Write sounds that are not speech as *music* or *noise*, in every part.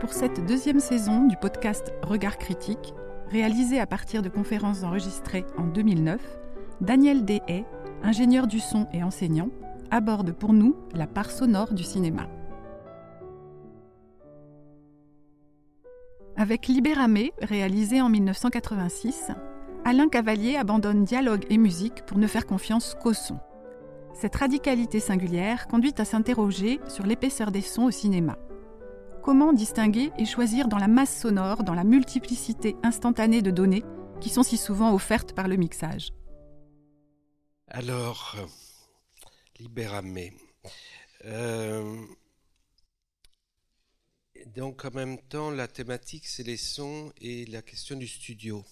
Pour cette deuxième saison du podcast Regard critique, réalisé à partir de conférences enregistrées en 2009, Daniel Dehaye, ingénieur du son et enseignant, aborde pour nous la part sonore du cinéma. Avec Libéramé, réalisé en 1986, Alain Cavalier abandonne dialogue et musique pour ne faire confiance qu'au son. Cette radicalité singulière conduit à s'interroger sur l'épaisseur des sons au cinéma. Comment distinguer et choisir dans la masse sonore, dans la multiplicité instantanée de données qui sont si souvent offertes par le mixage? Alors, Libéramé. Euh, donc en même temps, la thématique, c'est les sons et la question du studio.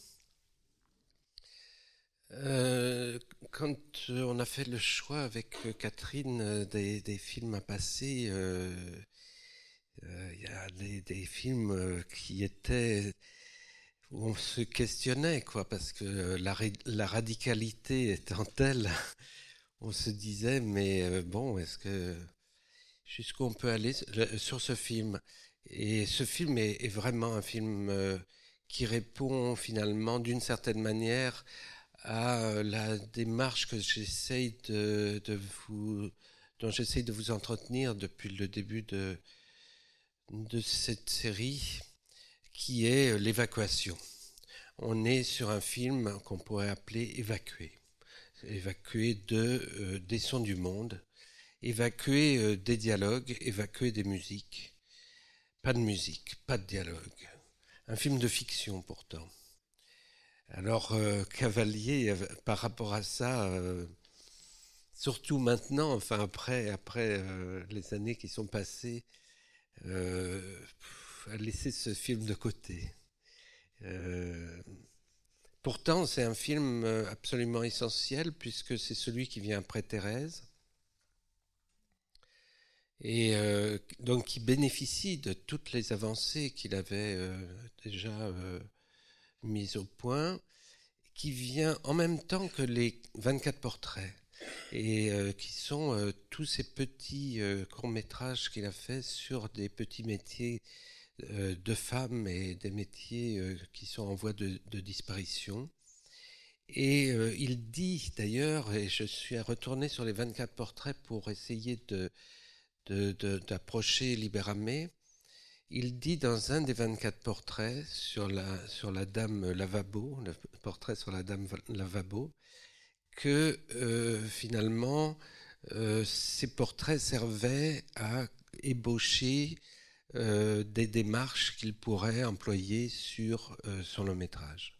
Euh, quand on a fait le choix avec Catherine des, films à passer, euh, il y a des, films qui étaient où on se questionnait, quoi, parce que la, radicalité étant telle *laughs* on se disait, mais euh, bon, est-ce que jusqu'où on peut aller sur ce film? Et ce film est, vraiment un film euh, qui répond finalement d'une certaine manière à euh, la démarche que j'essaye de, vous, dont j'essaye de vous entretenir depuis le début de, cette série, qui est l'évacuation. On est sur un film qu'on pourrait appeler évacué évacuer de, euh, des sons du monde, évacuer euh, des dialogues, évacuer des musiques. Pas de musique, pas de dialogue. Un film de fiction pourtant. Alors euh, Cavalier, par rapport à ça, surtout maintenant, enfin après, les années qui sont passées, a laissé ce film de côté. Pourtant, c'est un film euh, absolument essentiel puisque c'est celui qui vient après Thérèse et euh, donc qui bénéficie de toutes les avancées qu'il avait euh, déjà mises au point, qui vient en même temps que les 24 portraits et qui sont tous ces petits courts métrages qu'il a fait sur des petits métiers euh, de femmes et des métiers euh, qui sont en voie de, disparition. Et euh, il dit d'ailleurs, et je suis retourné sur les 24 portraits pour essayer de, d'approcher Libéramé, il dit dans un des 24 portraits sur la, dame Lavabo, le portrait sur la dame Lavabo, que finalement ces portraits servaient à ébaucher euh, des démarches qu'il pourrait employer sur euh, son long métrage,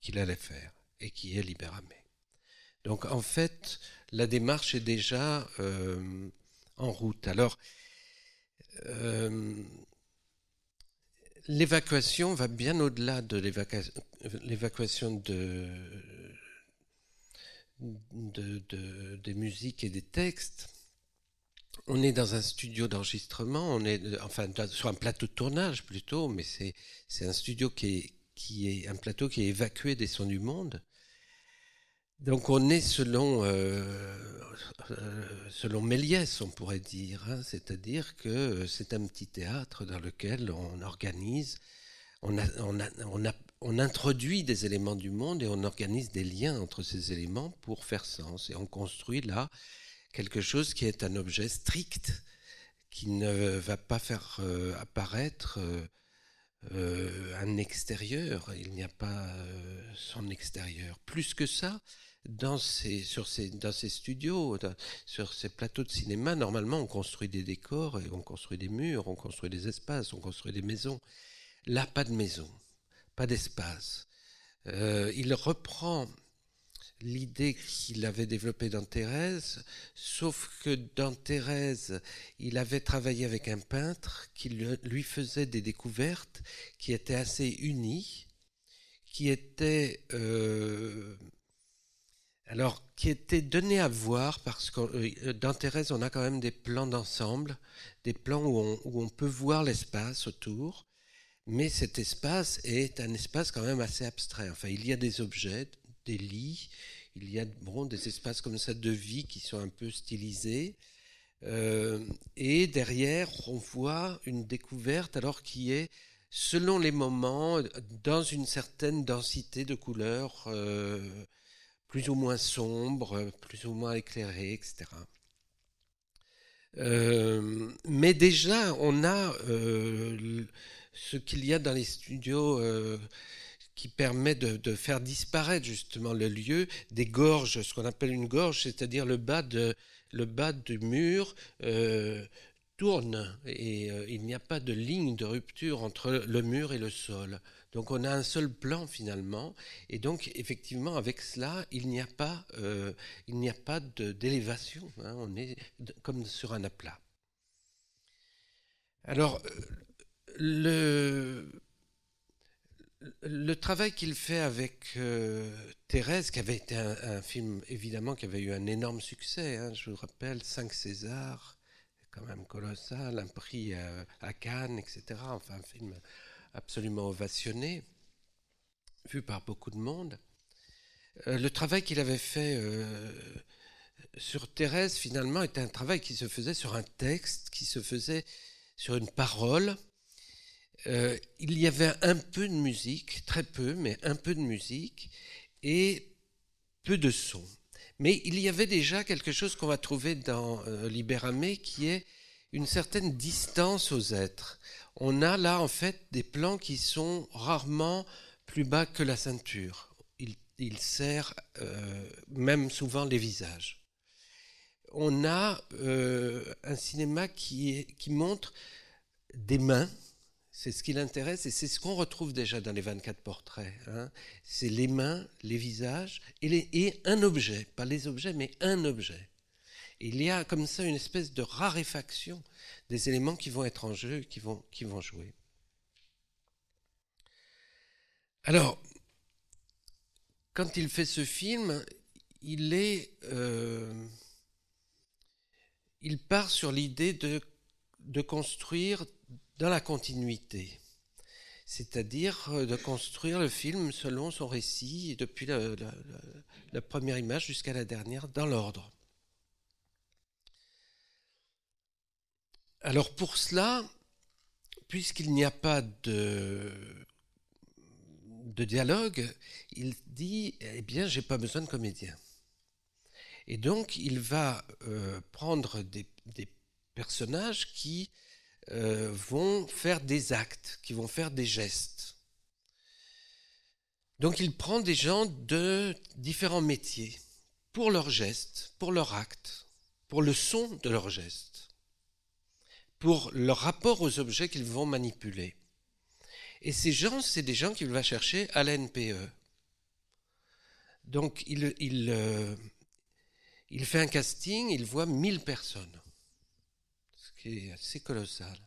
qu'il allait faire, et qui est Libéramé. Donc en fait, la démarche est déjà euh, en route. Alors, l'évacuation va bien au-delà de l'évacuation de, des musiques et des textes on est dans un studio d'enregistrement, on est enfin sur un plateau de tournage plutôt, mais c'est un studio qui est un plateau qui est évacué des sons du monde. Donc on est selon euh, euh, selon Méliès, on pourrait dire, hein, c'est-à-dire que c'est un petit théâtre dans lequel on organise, on, introduit des éléments du monde et on organise des liens entre ces éléments pour faire sens. Et on construit là quelque chose qui est un objet strict, qui ne va pas faire euh, apparaître euh, un extérieur. Il n'y a pas son extérieur. Plus que ça, dans ces, sur ces, dans ces studios, sur ces plateaux de cinéma, normalement, on construit des décors, et on construit des murs, on construit des espaces, on construit des maisons. Là, pas de maison, pas d'espace. il reprend l'idée qu'il avait développée dans Thérèse, sauf que dans Thérèse, il avait travaillé avec un peintre qui lui faisait des découvertes qui étaient assez unies, qui étaient euh, alors qui étaient données à voir parce que euh, dans Thérèse, on a quand même des plans d'ensemble, des plans où on, où on peut voir l'espace autour. Mais cet espace est un espace quand même assez abstrait. Enfin, il y a des objets, des lits, il y a bon, des espaces comme ça de vie qui sont un peu stylisés. Euh, et derrière, on voit une découverte alors qui est, selon les moments, dans une certaine densité de couleurs, euh, plus ou moins sombre, plus ou moins éclairée, etc. Euh, mais déjà, on a ce qu'il y a dans les studios qui permet de, faire disparaître justement le lieu des gorges, ce qu'on appelle une gorge, c'est-à-dire le bas de, du mur euh, tourne et euh, il n'y a pas de ligne de rupture entre le mur et le sol. Donc on a un seul plan finalement, et donc effectivement avec cela il n'y a pas, euh, il n'y a pas d'élévation. Hein. on est comme sur un aplat. Alors le le travail qu'il fait avec euh, Thérèse, qui avait été un, film évidemment qui avait eu un énorme succès, hein, je vous rappelle, 5 Césars, quand même colossal, un prix à, Cannes, etc. Enfin, un film absolument ovationné, vu par beaucoup de monde. Euh, le travail qu'il avait fait euh, sur Thérèse, finalement, était un travail qui se faisait sur un texte, qui se faisait sur une parole, euh, il y avait un peu de musique, très peu, mais un peu de musique, et peu de son. Mais il y avait déjà quelque chose qu'on va trouver dans euh, Libéramé qui est une certaine distance aux êtres. On a là en fait des plans qui sont rarement plus bas que la ceinture. Il, il euh, même souvent les visages. On a un cinéma qui montre des mains, c'est ce qui l'intéresse et c'est ce qu'on retrouve déjà dans les 24 portraits. Hein. C'est les mains, les visages et, un objet, pas les objets, mais un objet. il y a comme ça une espèce de raréfaction des éléments qui vont être en jeu, qui vont, jouer. Alors, quand il fait ce film, il est, euh, il part sur l'idée de construire dans la continuité, c'est-à-dire euh, de construire le film selon son récit, depuis la, première image jusqu'à la dernière, dans l'ordre. Alors pour cela, puisqu'il n'y a pas de, dialogue, il dit, eh bien, j'ai pas besoin de comédien. Et donc, il va euh, prendre des, personnages qui euh, vont faire des actes, qui vont faire des gestes. Donc il prend des gens de différents métiers pour leurs gestes, pour leurs actes, pour le son de leurs gestes, pour leur rapport aux objets qu'ils vont manipuler. Et ces gens, c'est des gens qu'il va chercher à la NPE. Donc il, euh, il fait un casting, il voit 1000 personnes qui est assez colossal.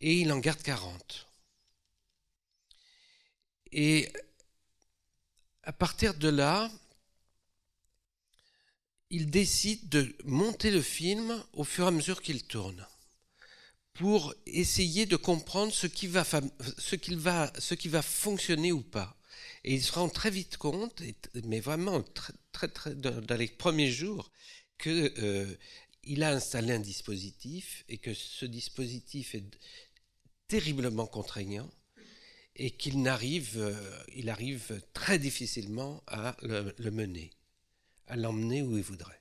Et il en garde 40. Et à partir de là, il décide de monter le film au fur et à mesure qu'il tourne pour essayer de comprendre ce qui va, ce va, ce qui va fonctionner ou pas. Et il se rend très vite compte, mais vraiment très, très, dans les premiers jours, que euh, il a installé un dispositif et que ce dispositif est terriblement contraignant et qu'il n'arrive, euh, il arrive très difficilement à le, mener, à l'emmener où il voudrait.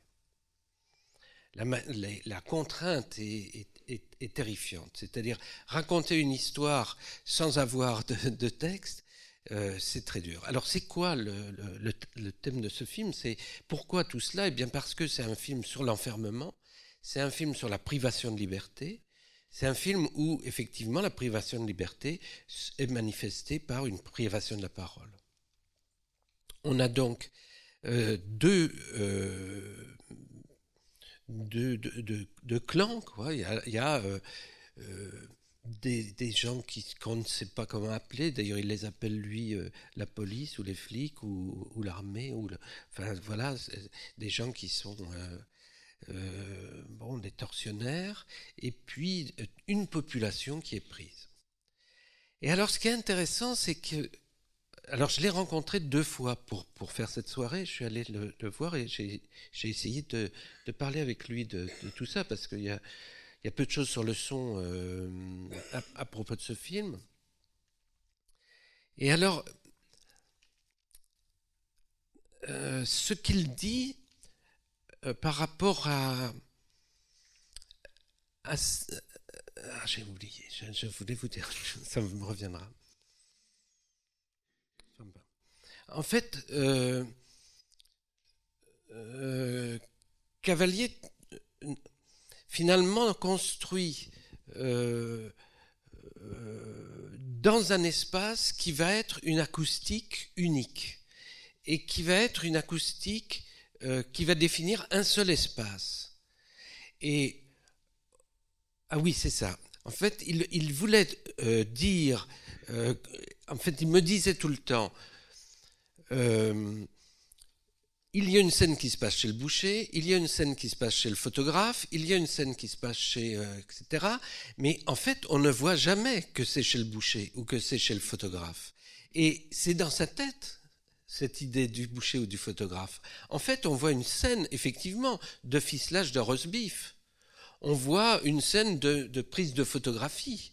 La, contrainte est, terrifiante, c'est-à-dire raconter une histoire sans avoir de, texte, euh, c'est très dur. Alors c'est quoi le, thème de ce film? C'est pourquoi tout cela? Eh bien parce que c'est un film sur l'enfermement, c'est un film sur la privation de liberté. C'est un film où, effectivement, la privation de liberté est manifestée par une privation de la parole. On a donc euh, deux, euh, clans. Quoi. Il y a, euh, des, gens qu'on ne sait pas comment appeler. D'ailleurs, il les appelle, lui, la police ou les flics ou, l'armée. Ou Enfin, voilà, des gens qui sont euh, bon, des tortionnaires, et puis euh, une population qui est prise. Et alors ce qui est intéressant, c'est que alors je l'ai rencontré deux fois pour, pour faire cette soirée. Je suis allé le, voir et j'ai essayé de, de, parler avec lui de, tout ça parce qu'il y a, y a peu de choses sur le son euh, à, propos de ce film. Et alors, ce qu'il dit euh, par rapport à... à ah, j'ai oublié, je, voulais vous dire, *laughs* ça me reviendra. En fait, euh, euh, Cavalier finalement construit euh, dans un espace qui va être une acoustique unique. Et qui va être une acoustique qui va définir un seul espace. Et ah oui, c'est ça. En fait, il, voulait dire, en fait, il me disait tout le temps, euh, il y a une scène qui se passe chez le boucher, il y a une scène qui se passe chez le photographe, il y a une scène qui se passe chez... Euh, etc. Mais en fait, on ne voit jamais que c'est chez le boucher ou que c'est chez le photographe. Et c'est dans sa tête, cette idée du boucher ou du photographe. En fait, on voit une scène, effectivement, de ficelage de roast beef. On voit une scène de, prise de photographie.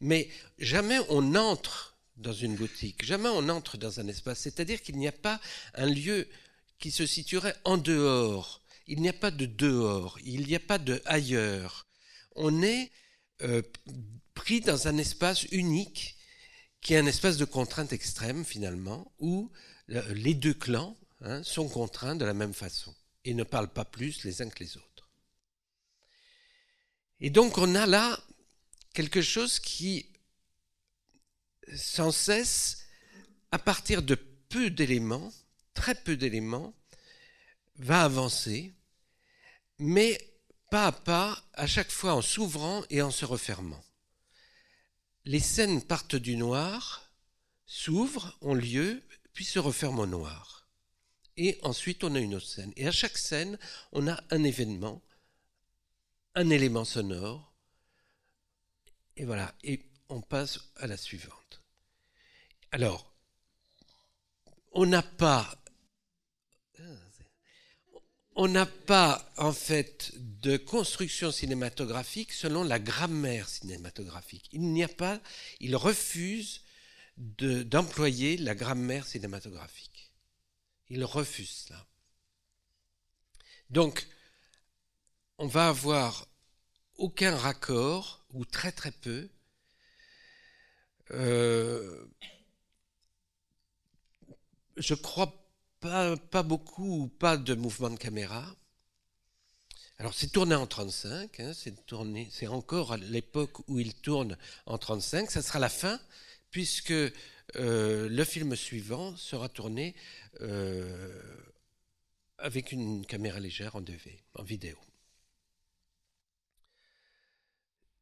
Mais jamais on entre dans une boutique. Jamais on entre dans un espace. C'est-à-dire qu'il n'y a pas un lieu qui se situerait en dehors. Il n'y a pas de dehors. Il n'y a pas de ailleurs. On est euh, pris dans un espace unique qui est un espace de contrainte extrême finalement, où les deux clans hein, sont contraints de la même façon et ne parlent pas plus les uns que les autres. Et donc on a là quelque chose qui sans cesse, à partir de peu d'éléments, très peu d'éléments, va avancer, mais pas à pas, à chaque fois en s'ouvrant et en se refermant. Les scènes partent du noir, s'ouvrent, ont lieu, puis se referment au noir. Et ensuite, on a une autre scène. Et à chaque scène, on a un événement, un élément sonore. Et voilà. Et on passe à la suivante. Alors, on n'a pas, on n'a pas en fait de construction cinématographique selon la grammaire cinématographique. Il n'y a pas, il refuse d'employer la grammaire cinématographique. Il refuse cela. Donc, on va avoir aucun raccord, ou très très peu, euh, je crois pas, beaucoup ou pas de mouvement de caméra. Alors c'est tourné en 35, hein, c'est encore à l'époque où il tourne en 35, ça sera la fin, puisque euh, le film suivant sera tourné euh, avec une caméra légère en DV, en vidéo.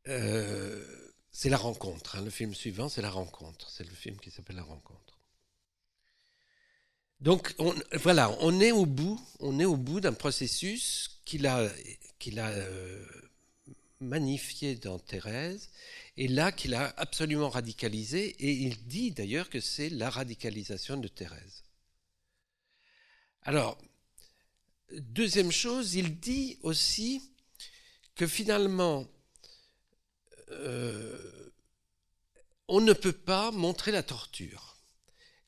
c'est la rencontre. Hein. Le film suivant, c'est la rencontre. C'est le film qui s'appelle La rencontre. Donc voilà, on est au bout, d'un processus qu'il a, euh, magnifié dans Thérèse, et là qu'il a absolument radicalisé, et il dit d'ailleurs que c'est la radicalisation de Thérèse. Alors, deuxième chose, il dit aussi que finalement, euh, on ne peut pas montrer la torture,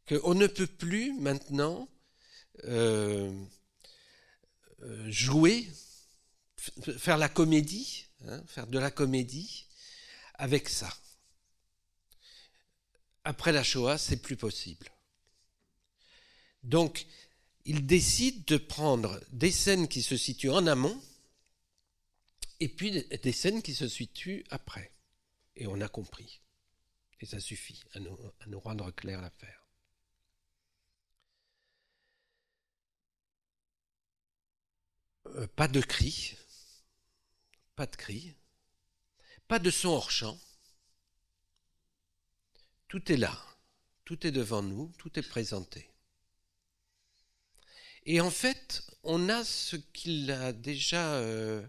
qu'on ne peut plus maintenant euh, euh, jouer, faire la comédie, hein, faire de la comédie avec ça. Après la Shoah, c'est plus possible. Donc, il décide de prendre des scènes qui se situent en amont et puis des scènes qui se situent après. Et on a compris. Et ça suffit à nous, rendre clair l'affaire. Euh, pas de cris, pas de cris, pas de son hors champ. Tout est là, tout est devant nous, tout est présenté. Et en fait, on a ce qu'il a déjà euh,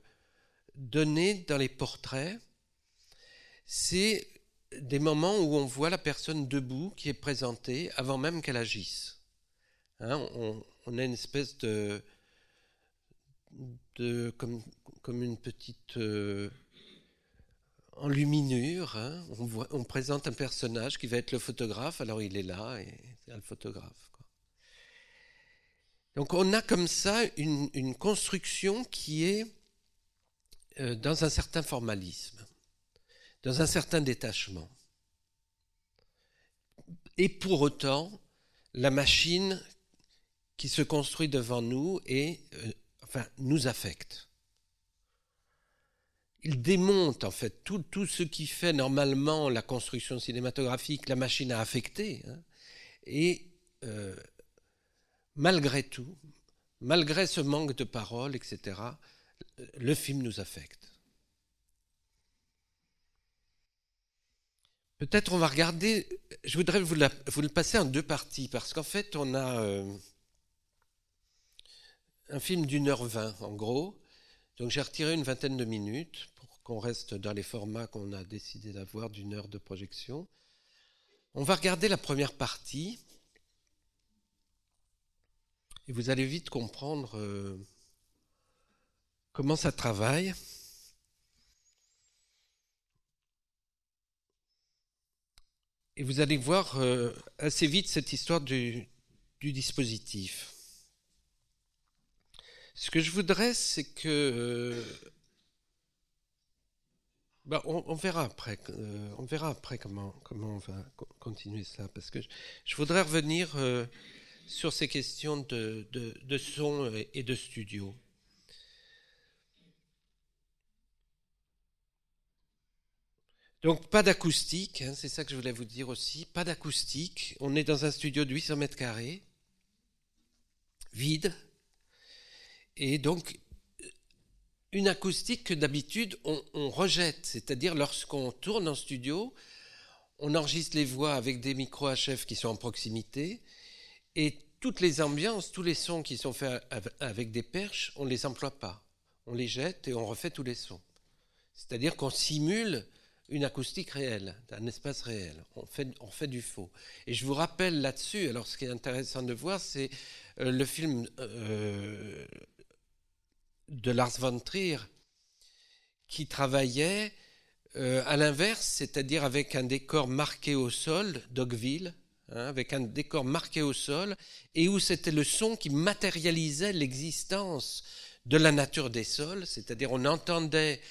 donné dans les portraits, c'est des moments où on voit la personne debout qui est présentée avant même qu'elle agisse. Hein, on, a une espèce de, comme, une petite euh, enluminure. Hein. On, présente un personnage qui va être le photographe, alors il est là et c'est le photographe. Donc on a comme ça une, construction qui est euh, dans un certain formalisme, dans un certain détachement. Et pour autant, la machine qui se construit devant nous et euh, enfin, nous affecte. Il démonte en fait tout, tout, ce qui fait normalement la construction cinématographique, la machine a affecté. Hein, et euh, malgré tout, malgré ce manque de paroles, etc., le film nous affecte. Peut-être on va regarder, je voudrais vous, le passer en deux parties, parce qu'en fait on a euh, un film d'une heure vingt en gros, donc j'ai retiré une vingtaine de minutes pour qu'on reste dans les formats qu'on a décidé d'avoir d'une heure de projection. On va regarder la première partie, et vous allez vite comprendre euh, comment ça travaille. Et vous allez voir euh, assez vite cette histoire du, dispositif. Ce que je voudrais, c'est que... Euh, bah, on, verra après, on verra après comment, comment on va continuer ça, parce que je voudrais revenir sur ces questions de, de, son et de studio. Donc pas d'acoustique, hein, c'est ça que je voulais vous dire aussi, pas d'acoustique. On est dans un studio de 800 mètres carrés, vide, et donc une acoustique que d'habitude on, rejette, c'est-à-dire lorsqu'on tourne en studio, on enregistre les voix avec des micros HF qui sont en proximité, et toutes les ambiances, tous les sons qui sont faits avec des perches, on ne les emploie pas. On les jette et on refait tous les sons. C'est-à-dire qu'on simule une acoustique réelle, un espace réel. On fait, on fait du faux. Et je vous rappelle là-dessus, alors ce qui est intéressant de voir, c'est euh, le film euh, de Lars von Trier qui travaillait euh, à l'inverse, c'est-à-dire avec un décor marqué au sol, Dogville, Hein, avec un décor marqué au sol, et où c'était le son qui matérialisait l'existence de la nature des sols, c'est-à-dire on entendait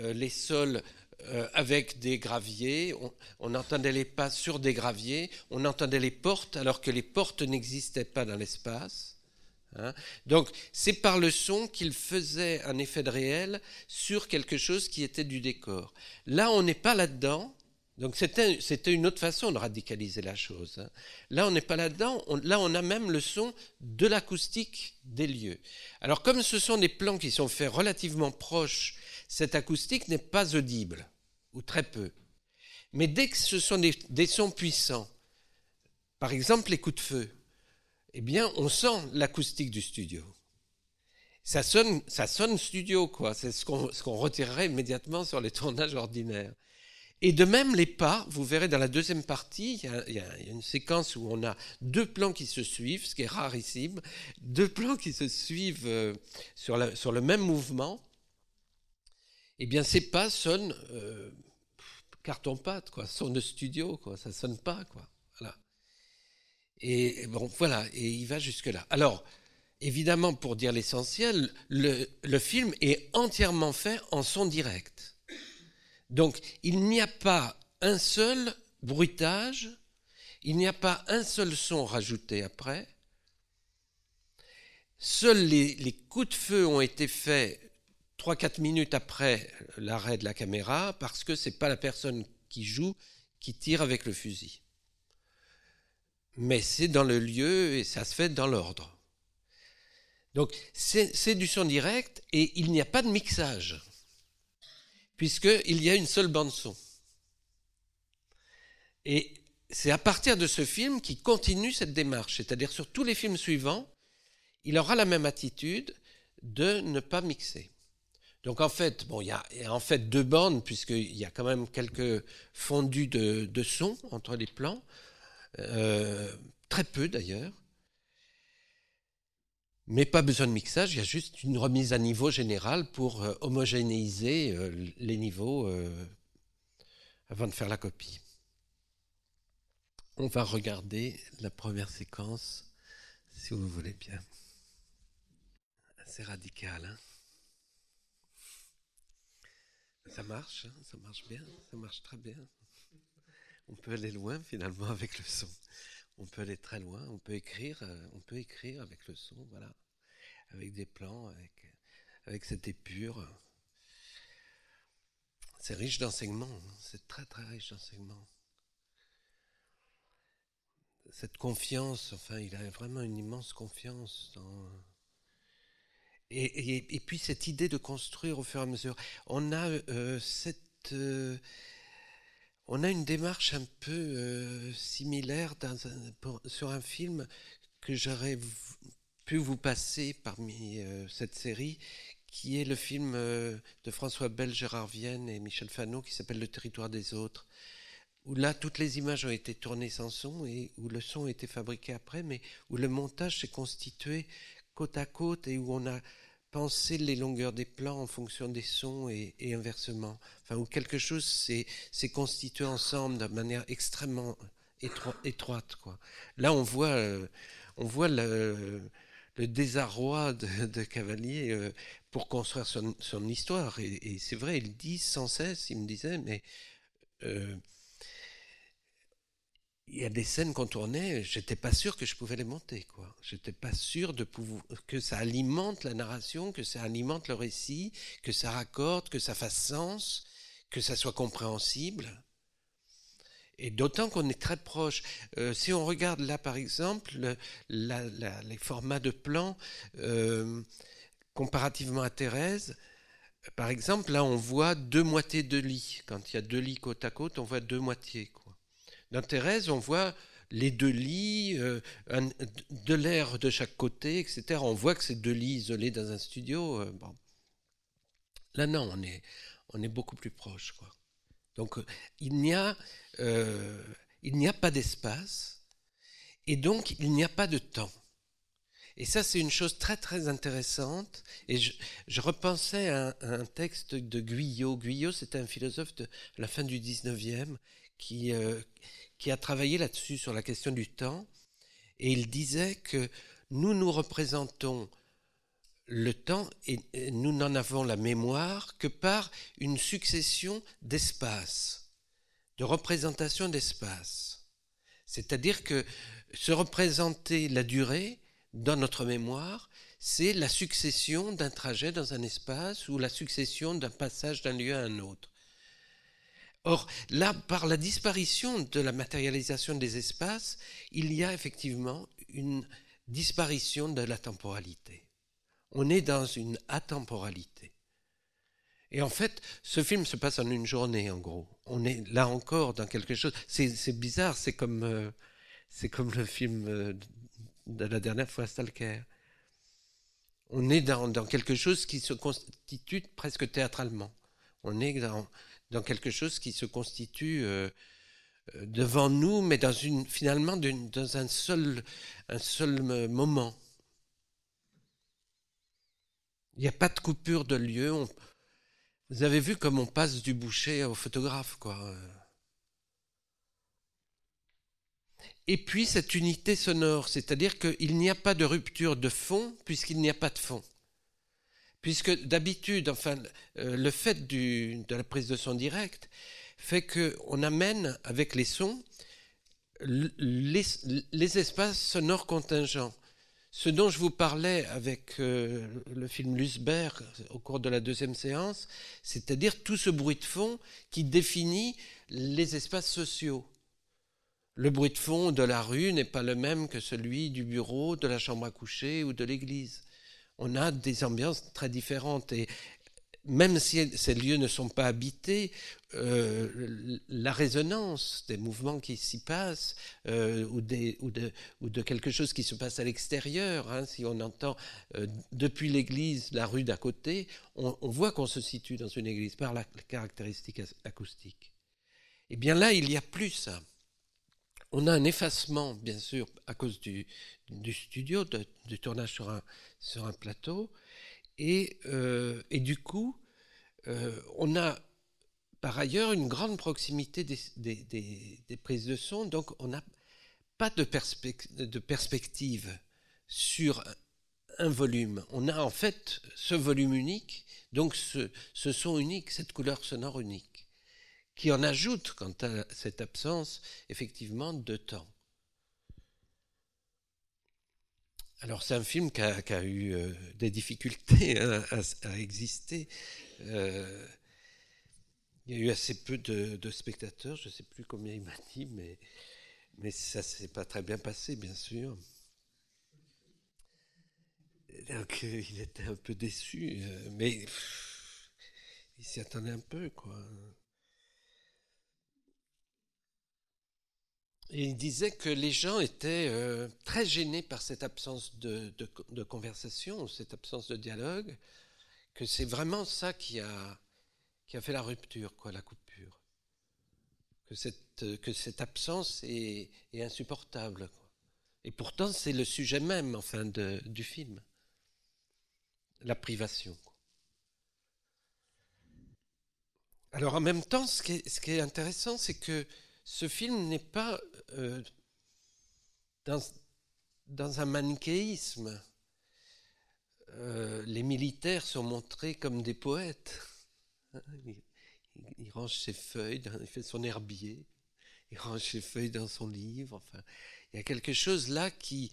euh, les sols euh, avec des graviers, on, entendait les pas sur des graviers, on entendait les portes alors que les portes n'existaient pas dans l'espace. Hein. Donc c'est par le son qu'il faisait un effet de réel sur quelque chose qui était du décor. Là on n'est pas là-dedans, donc c'était une autre façon de radicaliser la chose. Hein. Là, on n'est pas là-dedans. là, on a même le son de l'acoustique des lieux. Alors, comme ce sont des plans qui sont faits relativement proches, cette acoustique n'est pas audible, ou très peu. Mais dès que ce sont des, sons puissants, par exemple les coups de feu, eh bien, on sent l'acoustique du studio. Ça sonne, ça sonne studio, quoi. C'est ce qu'on retirerait immédiatement sur les tournages ordinaires. Et de même, les pas, vous verrez dans la deuxième partie, il y, a, une séquence où on a deux plans qui se suivent, ce qui est rarissime, deux plans qui se suivent euh, sur, le même mouvement. Eh bien, ces pas sonnent euh, carton-pâte, quoi, sonnent de studio, quoi, ça sonne pas, quoi. Et bon, voilà, et il va jusque-là. Alors, évidemment, pour dire l'essentiel, le film est entièrement fait en son direct. Donc il n'y a pas un seul bruitage, il n'y a pas un seul son rajouté après. Seuls les, coups de feu ont été faits 3-4 minutes après l'arrêt de la caméra parce que ce n'est pas la personne qui joue qui tire avec le fusil. Mais c'est dans le lieu et ça se fait dans l'ordre. Donc c'est du son direct et il n'y a pas de mixage puisqu'il y a une seule bande-son. Et c'est à partir de ce film qu'il continue cette démarche, c'est-à-dire sur tous les films suivants, il aura la même attitude de ne pas mixer, Donc en fait, bon, il y a en fait deux bandes, puisqu'il y a quand même quelques fondus de son entre les plans, euh, très peu d'ailleurs. Mais pas besoin de mixage, il y a juste une remise à niveau générale pour euh, homogénéiser euh, les niveaux avant de faire la copie. On va regarder la première séquence, si vous voulez bien. C'est radical, hein ça marche, hein, ça marche bien, ça marche très bien. On peut aller loin finalement *laughs* avec le son. On peut aller très loin, on peut écrire, euh, on peut écrire avec le son, voilà, avec des plans, avec, cette épure. C'est riche d'enseignement, hein, c'est très très riche d'enseignement. Cette confiance, enfin, il a vraiment une immense confiance dans et, puis cette idée de construire au fur et à mesure. On a euh, cette, euh, on a une démarche un peu euh, similaire sur un film que j'aurais pu vous passer parmi cette série, qui est le film de François Bell, Gérard Vienne et Michel Fano, qui s'appelle Le territoire des autres où là toutes les images ont été tournées sans son et où le son a été fabriqué après, mais où le montage s'est constitué côte à côte et où on a penser les longueurs des plans en fonction des sons et, inversement. Enfin, où quelque chose s'est constitué ensemble de manière extrêmement étroite. Quoi. Là, on voit, euh, on voit le, désarroi de, Cavalier euh, pour construire son, histoire. Et, c'est vrai, il dit sans cesse, il me disait, mais euh, il y a des scènes qu'on tournait, j'étais pas sûr que je pouvais les monter, quoi. J'étais pas sûr que ça alimente la narration, que ça alimente le récit, que ça raccorde, que ça fasse sens, que ça soit compréhensible. Et d'autant qu'on est très proche. Euh, si on regarde là, par exemple, les formats de plan euh, comparativement à Thérèse, par exemple, là, on voit deux moitiés de lit. Quand il y a deux lits côte à côte, on voit deux moitiés. Dans Thérèse, on voit les deux lits, euh, de l'air de chaque côté, etc. On voit que c'est deux lits isolés dans un studio. Euh, bon. Là, non, on est, on est beaucoup plus proche. Quoi. Donc, euh, il n'y a, il n'y a pas d'espace, et donc il n'y a pas de temps. Et ça, c'est une chose très très intéressante. Et je, repensais à un, texte de Guyot. Guyot, c'était un philosophe de la fin du 19e qui, qui a travaillé là-dessus, sur la question du temps, et il disait que nous nous représentons le temps et nous n'en avons la mémoire que par une succession d'espaces, de représentations d'espace. C'est-à-dire que se représenter la durée dans notre mémoire, c'est la succession d'un trajet dans un espace ou la succession d'un passage d'un lieu à un autre. Or, là, par la disparition de la matérialisation des espaces, il y a effectivement une disparition de la temporalité. On est dans une atemporalité. Et en fait, ce film se passe en une journée, en gros. On est là encore dans quelque chose. C'est bizarre, c'est comme, euh, comme le film euh, de la dernière fois, Stalker. On est dans, dans quelque chose qui se constitue presque théâtralement. On est dans, dans quelque chose qui se constitue euh, euh, devant nous, mais finalement dans un seul, un seul moment. Il n'y a pas de coupure de lieu. vous avez vu comme on passe du boucher au photographe, quoi. Et puis cette unité sonore, c'est-à-dire qu'il n'y a pas de rupture de fond puisqu'il n'y a pas de fond puisque d'habitude, enfin, euh, le fait de la prise de son direct fait qu'on amène avec les sons les, espaces sonores contingents. Ce dont je vous parlais avec euh, le film Lusberg au cours de la deuxième séance, c'est-à-dire tout ce bruit de fond qui définit les espaces sociaux. Le bruit de fond de la rue n'est pas le même que celui du bureau, de la chambre à coucher ou de l'église on a des ambiances très différentes. Et même si ces lieux ne sont pas habités, euh, la résonance des mouvements qui s'y passent euh, ou, de, quelque chose qui se passe à l'extérieur, hein, si on entend euh, depuis l'église la rue d'à côté, on, voit qu'on se situe dans une église par la, caractéristique acoustique. Et eh bien là, il y a plus. On a un effacement, bien sûr, à cause du, studio, du tournage sur un, plateau, et, euh, et du coup, euh, on a par ailleurs une grande proximité des, prises de son, donc on n'a pas de, perspective, sur un volume. On a en fait ce volume unique, donc ce son unique, cette couleur sonore unique, qui en ajoute, quant à cette absence, effectivement, de temps. Alors c'est un film qui a, eu euh, des difficultés *laughs* à, exister. Euh, il y a eu assez peu de, spectateurs, je ne sais plus combien il m'a dit, mais, mais ça ne s'est pas très bien passé, bien sûr. Donc euh, il était un peu déçu, mais il s'y attendait un peu, quoi. Il disait que les gens étaient euh, très gênés par cette absence de, conversation, cette absence de dialogue, que c'est vraiment ça qui a, qui a fait la rupture, quoi, la coupure. Que cette, que cette absence est, insupportable. Quoi. Et pourtant, c'est le sujet même, enfin, de, du film. La privation. Alors en même temps, ce qui est, ce qui est intéressant, c'est que ce film n'est pas euh, dans, dans, un manichéisme. Euh, les militaires sont montrés comme des poètes. Il, il, range ses feuilles, il fait son herbier, il range ses feuilles dans son livre. Enfin, il y a quelque chose là qui,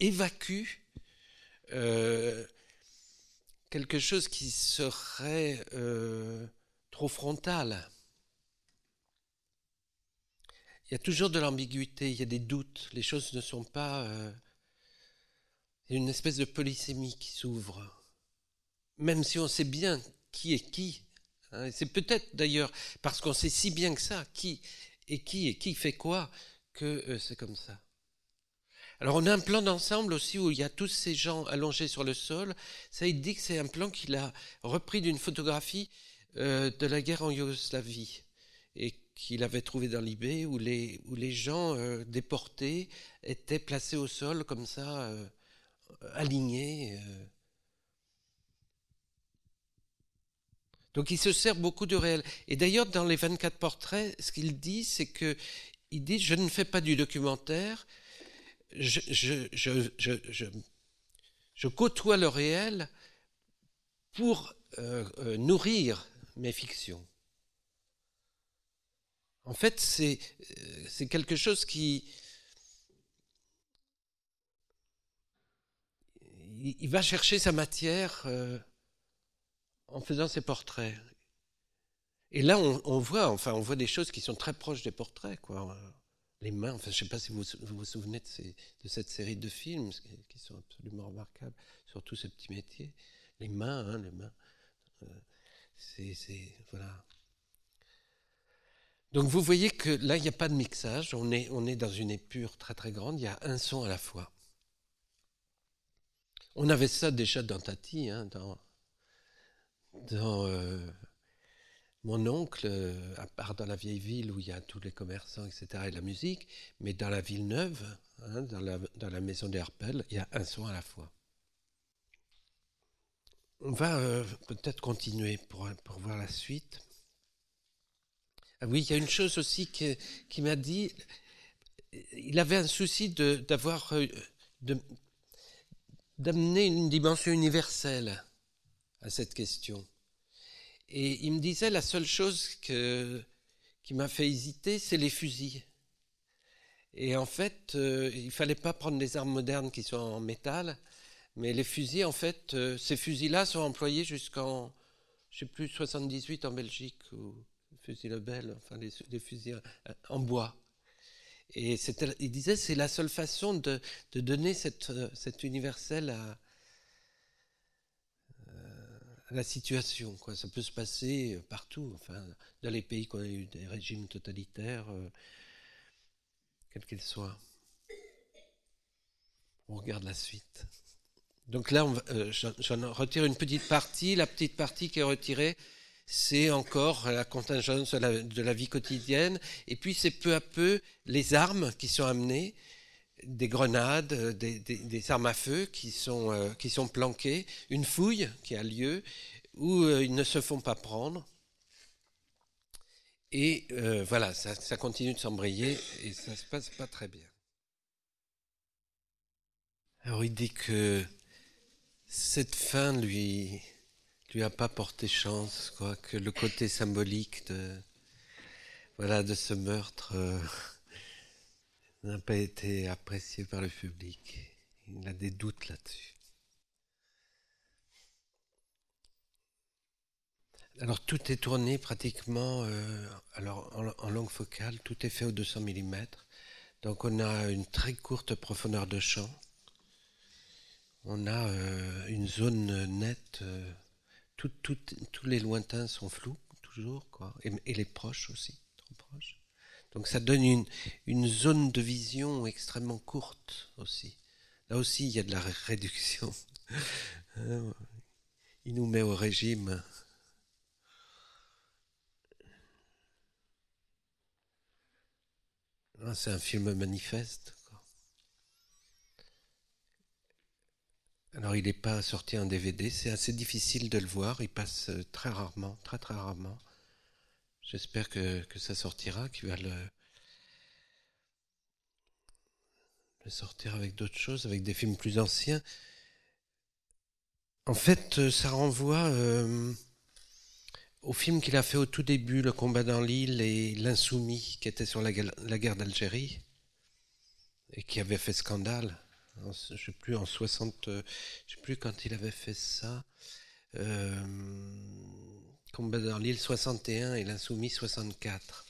évacue euh, quelque chose qui serait trop frontal. Il y a toujours de l'ambiguïté, il y a des doutes, les choses ne sont pas... Euh, une espèce de polysémie qui s'ouvre. Même si on sait bien qui est qui. Hein, c'est peut-être d'ailleurs parce qu'on sait si bien que ça, qui est qui et qui fait quoi, que euh, c'est comme ça. Alors on a un plan d'ensemble aussi où il y a tous ces gens allongés sur le sol. Ça, il dit que c'est un plan qu'il a repris d'une photographie euh, de la guerre en Yougoslavie et qu'il avait trouvé dans l'IB où les, gens euh, déportés étaient placés au sol comme ça, euh, alignés. Euh. Donc il se sert beaucoup de réel. Et d'ailleurs, dans les 24 portraits, ce qu'il dit, c'est que il dit Je ne fais pas du documentaire, je, côtoie le réel pour nourrir mes fictions. En fait, c'est, euh, c'est quelque chose qui... Il va chercher sa matière euh, en faisant ses portraits. Et là, on, voit, enfin, on voit des choses qui sont très proches des portraits, quoi. Les mains, enfin, je ne sais pas si vous vous, souvenez de, cette série de films qui sont absolument remarquables sur tous ces petits métiers. Les mains, hein, les mains. Euh, c'est, voilà. Donc vous voyez que là, il n'y a pas de mixage, on est, on est dans une épure très très grande, il y a un son à la fois. On avait ça déjà dans Tati, hein, dans, euh, mon oncle, euh, à part dans la vieille ville où il y a tous les commerçants, etc., et la musique, mais dans la ville neuve, hein, dans, la, maison des il y a un son à la fois. On va euh, peut-être continuer pour, pour voir la suite. Ah oui, il y a une chose aussi qui, m'a dit, il avait un souci d'avoir, d'amener une dimension universelle à cette question. Et il me disait la seule chose que, qui m'a fait hésiter, c'est les fusils. Et en fait, euh, il fallait pas prendre des armes modernes qui sont en métal, mais les fusils, en fait, euh, ces fusils-là sont employés jusqu'en, je sais plus, 78 en Belgique ou fusil Lebel, enfin les, fusils en bois. Et il disait c'est la seule façon de, donner cette, cet universel à, la situation. Ça peut se passer partout, enfin, dans les pays qui ont eu des régimes totalitaires, euh, quels qu'ils soient. On regarde la suite. Donc là, euh, j'en retire une petite partie. La petite partie qui est retirée, c'est encore la contingence de la, vie quotidienne. Et puis c'est peu à peu les armes qui sont amenées, des grenades, des, armes à feu qui sont, euh, qui sont planquées, une fouille qui a lieu où euh, ils ne se font pas prendre. Et voilà, ça, ça continue de s'embrayer et ça se passe pas très bien. Alors il dit que cette fin lui a pas porté chance, quoi, que le côté symbolique de voilà de ce meurtre euh, *laughs* n'a pas été apprécié par le public. Il a des doutes là-dessus. Alors tout est tourné pratiquement euh, alors en, langue focale, tout est fait au 200 mm. Donc on a une très courte profondeur de champ on a euh, une zone nette. Tous les lointains sont flous, toujours, quoi. Et, les proches aussi, trop proches. Donc ça donne une, une, zone de vision extrêmement courte aussi. Là aussi, il y a de la réduction. *laughs* il nous met au régime. Ah, c'est un film manifeste. Alors il n'est pas sorti en DVD, c'est assez difficile de le voir, il passe euh, très rarement, très très rarement. J'espère que, ça sortira, qu'il va le, sortir avec d'autres choses, avec des films plus anciens. En fait, euh, ça renvoie euh, au film qu'il a fait au tout début, Le combat dans l'île et L'Insoumis, qui était sur la guerre d'Algérie et qui avait fait scandale je ne sais plus en 60, euh, je sais plus quand il avait fait ça. Euh, combat dans l'île 61 et l'insoumis 64.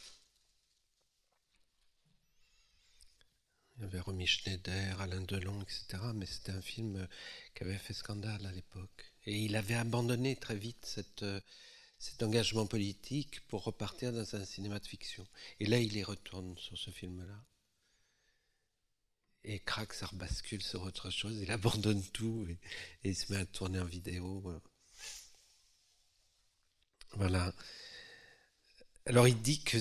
Il y avait Romy Schneider, Alain Delon, etc. Mais c'était un film euh, qui avait fait scandale à l'époque. Et il avait abandonné très vite cette, cet engagement politique pour repartir dans un cinéma de fiction. Et là, il y retourne sur ce film-là. Et crac, ça rebascule sur autre chose. Il abandonne tout et, il se met à tourner en vidéo. Voilà. Alors il dit que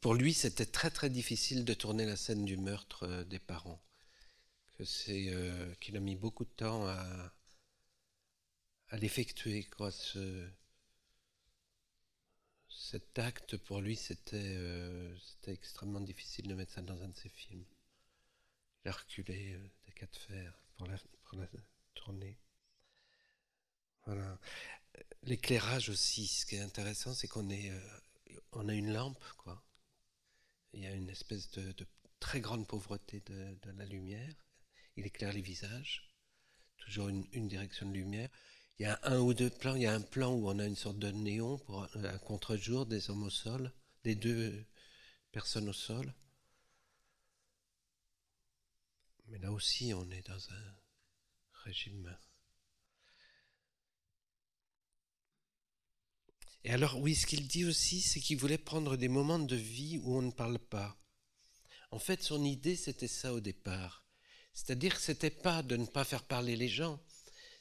pour lui c'était très très difficile de tourner la scène du meurtre euh, des parents. Que c'est euh, qu'il a mis beaucoup de temps à, l'effectuer quoi. Ce, cet acte pour lui c'était euh, c'était extrêmement difficile de mettre ça dans un de ses films. Euh, des cas de fer pour la, tournée. Voilà. L'éclairage aussi, ce qui est intéressant, c'est qu'on est, euh, on a une lampe, quoi. Il y a une espèce de, très grande pauvreté de, la lumière. Il éclaire les visages, toujours une, direction de lumière. Il y a un ou deux plans. Il y a un plan où on a une sorte de néon pour un contre-jour des hommes au sol, des deux personnes au sol. Mais là aussi, on est dans un régime. Et alors, oui, ce qu'il dit aussi, c'est qu'il voulait prendre des moments de vie où on ne parle pas. En fait, son idée, c'était ça au départ. C'est-à-dire que c'était pas de ne pas faire parler les gens,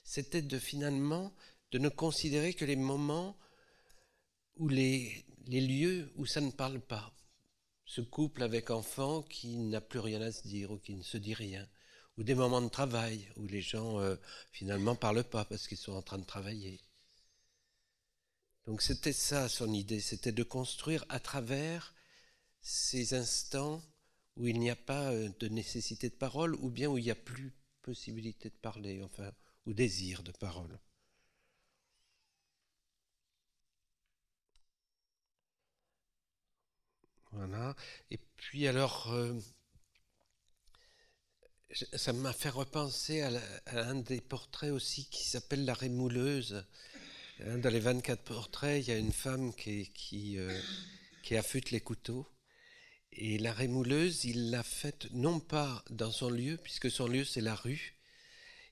c'était de finalement de ne considérer que les moments les, les lieux où ça ne parle pas ce couple avec enfant qui n'a plus rien à se dire ou qui ne se dit rien, ou des moments de travail où les gens euh, finalement parlent pas parce qu'ils sont en train de travailler. Donc c'était ça son idée, c'était de construire à travers ces instants où il n'y a pas euh, de nécessité de parole ou bien où il n'y a plus possibilité de parler, enfin, ou désir de parole. Voilà. Et puis alors, euh, ça m'a fait repenser à, un des portraits aussi qui s'appelle La Rémouleuse. Dans les 24 portraits, il y a une femme qui, euh, qui affûte les couteaux. Et la rémouleuse, il l'a faite non pas dans son lieu, puisque son lieu c'est la rue.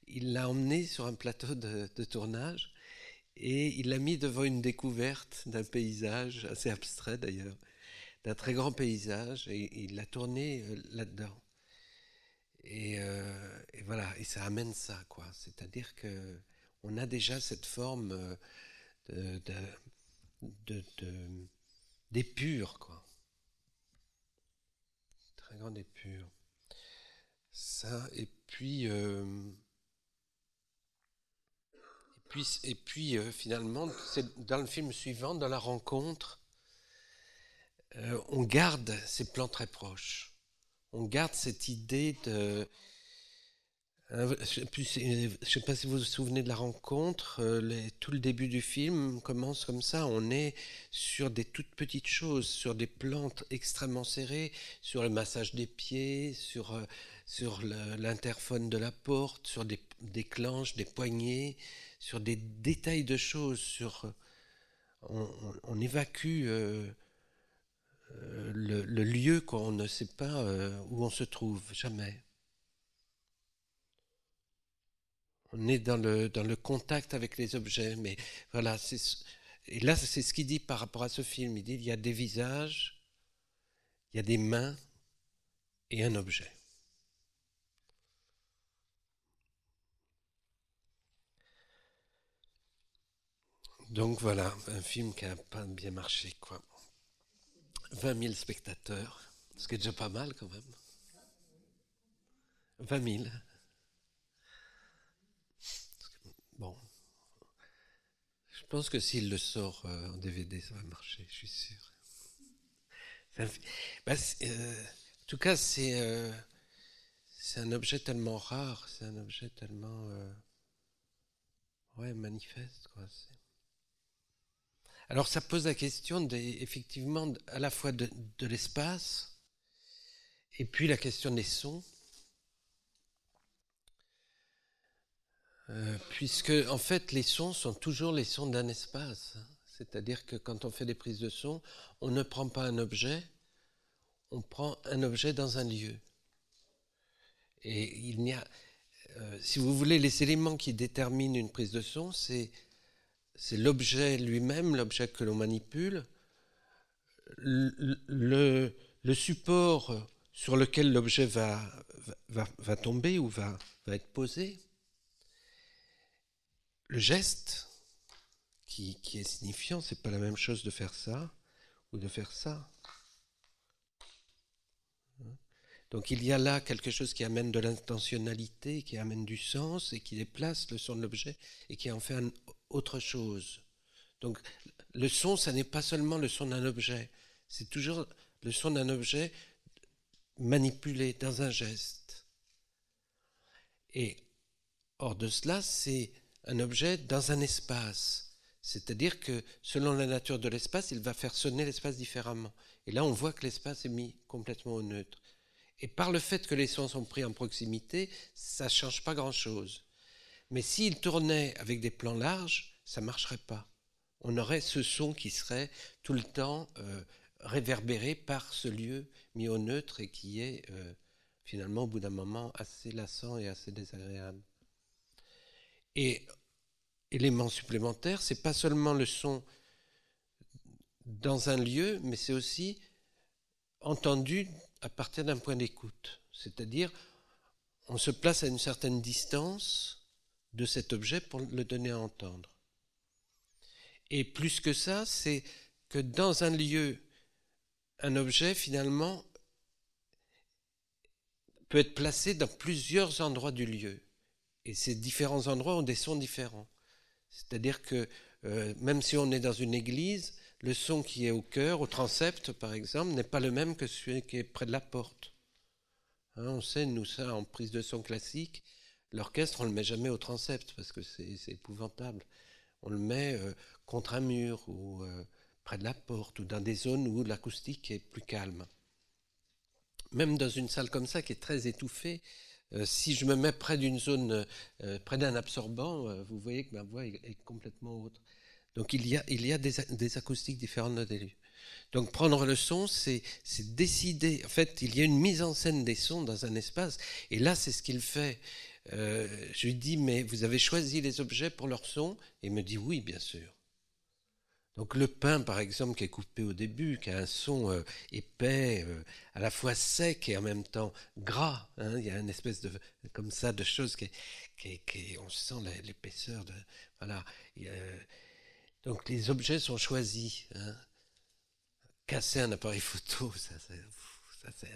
Il l'a emmenée sur un plateau de tournage et il l'a mis devant une découverte d'un paysage, assez abstrait d'ailleurs, d'un très grand paysage, et il l'a tourné euh, là-dedans. Euh, et, voilà, et ça amène ça, quoi. C'est-à-dire que on a déjà cette forme euh, de, d'épure, quoi. Très grande épure. Ça, et puis, et puis finalement, c'est dans le film suivant, dans la rencontre, on garde ces plans très proches. On garde cette idée de... Euh, je ne sais pas si vous vous souvenez de la rencontre, euh, tout le début du film commence comme ça, on est sur des toutes petites choses, sur des plantes extrêmement serrées, sur le massage des pieds, sur, euh, sur l'interphone de la porte, sur des, des des poignées, sur des détails de choses, sur, on, évacue euh, le, lieu qu'on ne sait pas euh, où on se trouve, jamais. On est dans le, dans le contact avec les objets, mais voilà, et là c'est ce qu'il dit par rapport à ce film. Il dit il y a des visages, il y a des mains et un objet. Donc voilà, un film qui a pas bien marché, quoi. 20 000 spectateurs, ce qui est déjà pas mal quand même. 20 000. Bon. Je pense que s'il le sort euh, en DVD, ça va marcher, je suis sûr. Bah, euh, en tout cas, c'est euh, un objet tellement rare, c'est un objet tellement ouais, manifeste. Quoi. Alors ça pose la question effectivement à la fois de, l'espace et puis la question des sons. Euh, puisque en fait les sons sont toujours les sons d'un espace. C'est-à-dire que quand on fait des prises de son, on ne prend pas un objet, on prend un objet dans un lieu. Et il n'y a, euh, si vous voulez, les éléments qui déterminent une prise de son, c'est c'est l'objet lui-même, l'objet que l'on manipule, le, support sur lequel l'objet va, va, tomber ou va, va être posé, le geste qui, qui est signifiant, c'est pas la même chose de faire ça ou de faire ça. Donc il y a là quelque chose qui amène de l'intentionnalité, qui amène du sens et qui déplace le son de l'objet et qui en fait un autre chose. Donc le son, ça n'est pas seulement le son d'un objet, c'est toujours le son d'un objet manipulé dans un geste. Et hors de cela, c'est un objet dans un espace. C'est-à-dire que selon la nature de l'espace, il va faire sonner l'espace différemment. Et là, on voit que l'espace est mis complètement au neutre. Et par le fait que les sons sont pris en proximité, ça ne change pas grand-chose. Mais s'il tournait avec des plans larges, ça ne marcherait pas. On aurait ce son qui serait tout le temps euh, réverbéré par ce lieu mis au neutre et qui est euh, finalement au bout d'un moment assez lassant et assez désagréable. Et élément supplémentaire, c'est pas seulement le son dans un lieu, mais c'est aussi entendu à partir d'un point d'écoute. C'est-à-dire, on se place à une certaine distance de cet objet pour le donner à entendre. Et plus que ça, c'est que dans un lieu, un objet, finalement, peut être placé dans plusieurs endroits du lieu. Et ces différents endroits ont des sons différents. C'est-à-dire que euh, même si on est dans une église, le son qui est au cœur, au transept par exemple, n'est pas le même que celui qui est près de la porte. Hein, on sait, nous, ça, en prise de son classique, l'orchestre, on ne le met jamais au transept parce que c'est épouvantable. On le met euh, contre un mur ou euh, près de la porte ou dans des zones où l'acoustique est plus calme. Même dans une salle comme ça qui est très étouffée, euh, si je me mets près d'une zone, près d'un absorbant, vous voyez que ma voix est, complètement autre. Donc il y a, des, acoustiques différentes des lieux. Donc prendre le son, c'est décider. En fait, il y a une mise en scène des sons dans un espace. Et là, c'est ce qu'il fait je lui dis, mais vous avez choisi les objets pour leur son? Et il me dit, oui, bien sûr. Donc le pain, par exemple, qui est coupé au début, qui a un son euh, épais, euh, à la fois sec et en même temps gras. Hein, il y a une espèce de comme ça de choses qui, qui, on sent l'épaisseur de voilà. donc les objets sont choisis. Hein. Casser un appareil photo, ça, c'est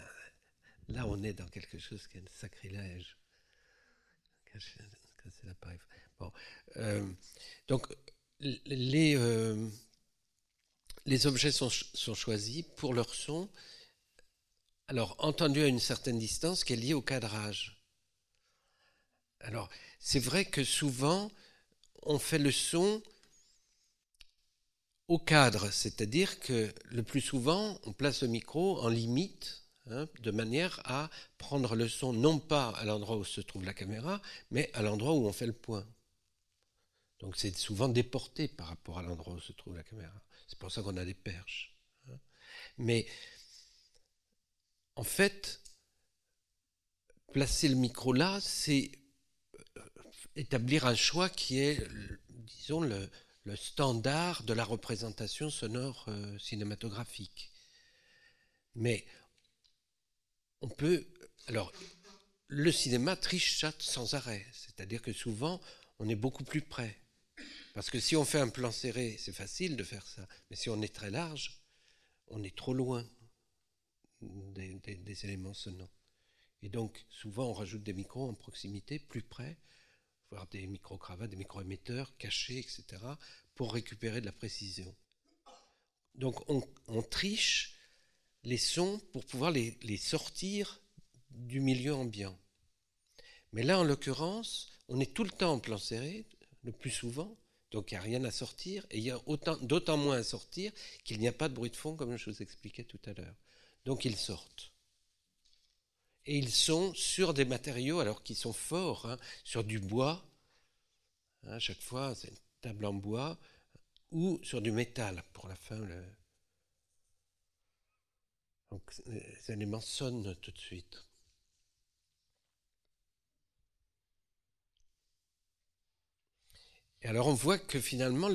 là on est dans quelque chose qui est un sacrilège. Euh, donc les les objets sont, choisis pour leur son, alors entendu à une certaine distance qui est liée au cadrage. Alors, c'est vrai que souvent, on fait le son au cadre, c'est-à-dire que le plus souvent, on place le micro en limite, hein, de manière à prendre le son non pas à l'endroit où se trouve la caméra, mais à l'endroit où on fait le point. Donc c'est souvent déporté par rapport à l'endroit où se trouve la caméra. C'est pour ça qu'on a des perches. Hein. Mais en fait, placer le micro là, c'est euh, établir un choix qui est, disons, le, standard de la représentation sonore euh, cinématographique. Mais on peut... Alors, le cinéma triche ça sans arrêt, c'est-à-dire que souvent, on est beaucoup plus près. Parce que si on fait un plan serré, c'est facile de faire ça. Mais si on est très large, on est trop loin des, éléments sonnants. Et donc, souvent, on rajoute des micros en proximité, plus près, voire des micro-cravates, des micro-émetteurs cachés, etc., pour récupérer de la précision. Donc, on, triche les sons pour pouvoir les, sortir du milieu ambiant. Mais là, en l'occurrence, on est tout le temps en plan serré, le plus souvent, donc il n'y a rien à sortir, et il y a d'autant moins à sortir qu'il n'y a pas de bruit de fond, comme je vous expliquais tout à l'heure. Donc ils sortent. Et ils sont sur des matériaux, alors qui sont forts, hein, sur du bois, hein, à chaque fois c'est une table en bois, ou sur du métal, pour la fin. Donc les éléments sonnent tout de suite. Et alors on voit que finalement,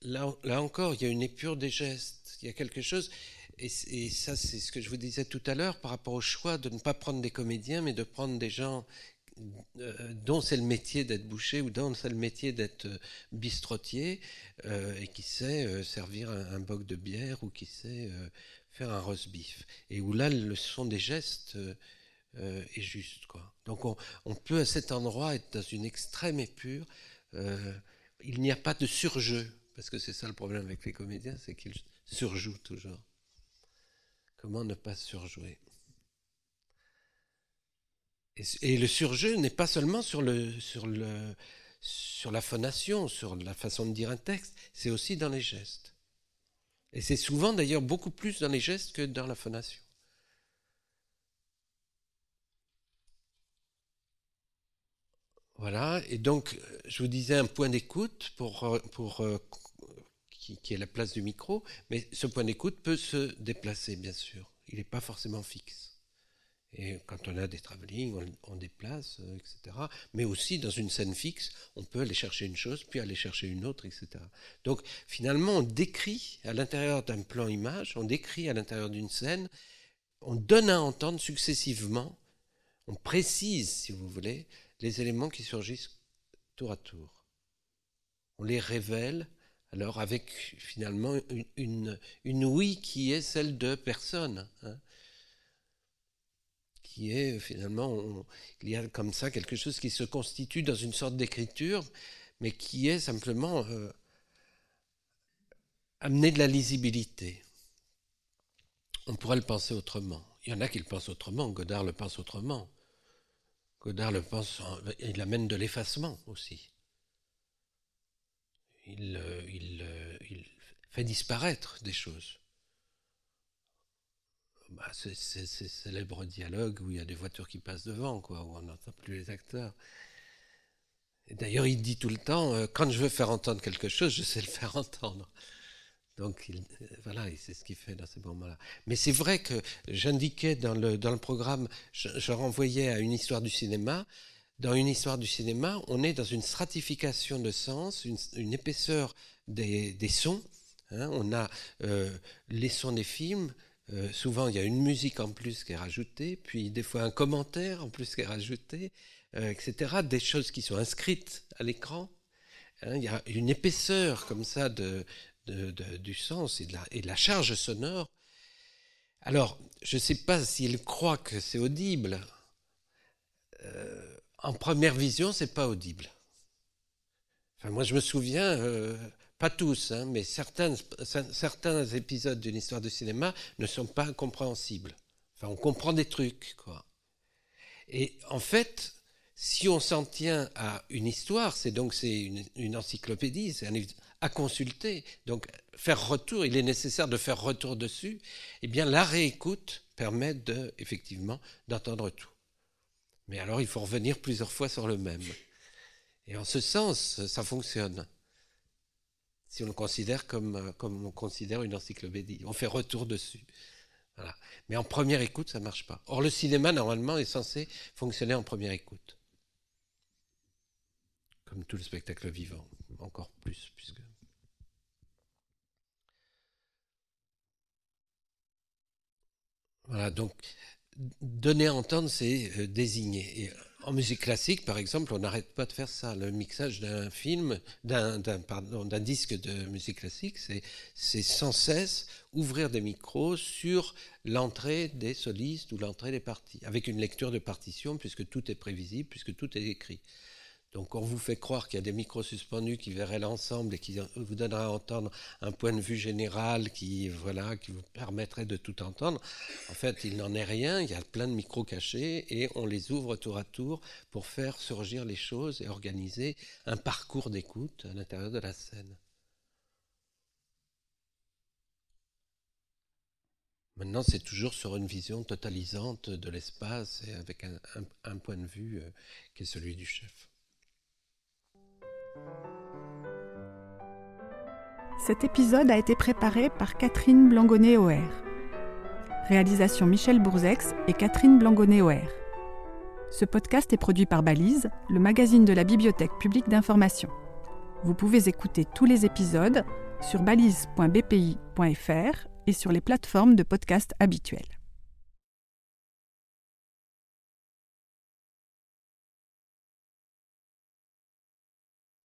là, encore, il y a une épure des gestes, il y a quelque chose, et, ça c'est ce que je vous disais tout à l'heure par rapport au choix de ne pas prendre des comédiens, mais de prendre des gens euh, dont c'est le métier d'être boucher ou dont c'est le métier d'être euh, bistrotier euh, et qui sait servir un, boc de bière ou qui sait faire un roast beef. Et où là, le son des gestes est juste. Quoi. Donc on, on, peut à cet endroit être dans une extrême épure euh, il n'y a pas de surjeu, parce que c'est ça le problème avec les comédiens, c'est qu'ils surjouent toujours. Comment ne pas surjouer? Et, le surjeu n'est pas seulement sur, le, sur, le, sur la phonation, sur la façon de dire un texte, c'est aussi dans les gestes. Et c'est souvent d'ailleurs beaucoup plus dans les gestes que dans la phonation. Voilà, et donc je vous disais un point d'écoute pour, euh, euh, qui, est la place du micro, mais ce point d'écoute peut se déplacer, bien sûr. Il n'est pas forcément fixe. Et quand on a des travelling, on, déplace, euh, etc. Mais aussi dans une scène fixe, on peut aller chercher une chose, puis aller chercher une autre, etc. Donc finalement, on décrit à l'intérieur d'un plan image, on décrit à l'intérieur d'une scène, on donne à entendre successivement, on précise, si vous voulez, les éléments qui surgissent tour à tour. On les révèle alors avec finalement une, une, oui qui est celle de personne. Hein, qui est finalement, il y a comme ça quelque chose qui se constitue dans une sorte d'écriture, mais qui est simplement euh, amener de la lisibilité. On pourrait le penser autrement. Il y en a qui le pensent autrement, Godard le pense autrement. Godard le pense, il amène de l'effacement aussi. Il, euh, euh, il, fait disparaître des choses. Bah, c'est ces célèbres dialogues où il y a des voitures qui passent devant, où on n'entend plus les acteurs. D'ailleurs, il dit tout le temps, euh, quand je veux faire entendre quelque chose, je sais le faire entendre. Donc il, voilà, c'est ce qu'il fait dans ces moments-là. Mais c'est vrai que j'indiquais dans le, dans le programme, je, renvoyais à une histoire du cinéma, dans une histoire du cinéma, on est dans une stratification de sens, une, épaisseur des, sons. Hein. on a euh, les sons des films, euh, souvent il y a une musique en plus qui est rajoutée, puis des fois un commentaire en plus qui est rajouté, euh, etc. Des choses qui sont inscrites à l'écran. Hein. il y a une épaisseur comme ça de, du sens et de, la, charge sonore. Alors, je ne sais pas s'il croit que c'est audible. Euh, en première vision, c'est pas audible. Enfin, moi, je me souviens, pas tous, hein, mais certains, épisodes d'une histoire de cinéma ne sont pas compréhensibles. Enfin, on comprend des trucs, quoi. Et en fait, si on s'en tient à une histoire, c'est donc c'est une, une, encyclopédie, c'est un livre à consulter. Donc, faire retour, il est nécessaire de faire retour dessus. Eh bien, la réécoute permet de, effectivement, d'entendre tout. Mais alors, il faut revenir plusieurs fois sur le même. Et en ce sens, ça fonctionne. Si on le considère comme, comme on considère une encyclopédie, on fait retour dessus. Mais en première écoute, ça ne marche pas. Or, le cinéma, normalement, est censé fonctionner en première écoute. Comme tout le spectacle vivant, encore plus, puisque. Voilà, donc donner à entendre, c'est euh, désigner. Et en musique classique, par exemple, on n'arrête pas de faire ça. Le mixage d'un film, d'un disque de musique classique, c'est sans cesse ouvrir des micros sur l'entrée des solistes ou l'entrée des parties, avec une lecture de partition, puisque tout est prévisible, puisque tout est écrit. Donc on vous fait croire qu'il y a des micros suspendus qui verraient l'ensemble et qui vous donneraient à entendre un point de vue général qui, vous permettrait de tout entendre. En fait, il n'en est rien, il y a plein de micros cachés et on les ouvre tour à tour pour faire surgir les choses et organiser un parcours d'écoute à l'intérieur de la scène. Maintenant, c'est toujours sur une vision totalisante de l'espace et avec un, point de vue euh, qui est celui du chef. Cet épisode a été préparé par Catherine Blangonnet-Oher. Réalisation Michel Bourzex et Catherine Blangonnet-Oher. Ce podcast est produit par Balise, le magazine de la Bibliothèque publique d'information. Vous pouvez écouter tous les épisodes sur balise.bpi.fr et sur les plateformes de podcast habituelles.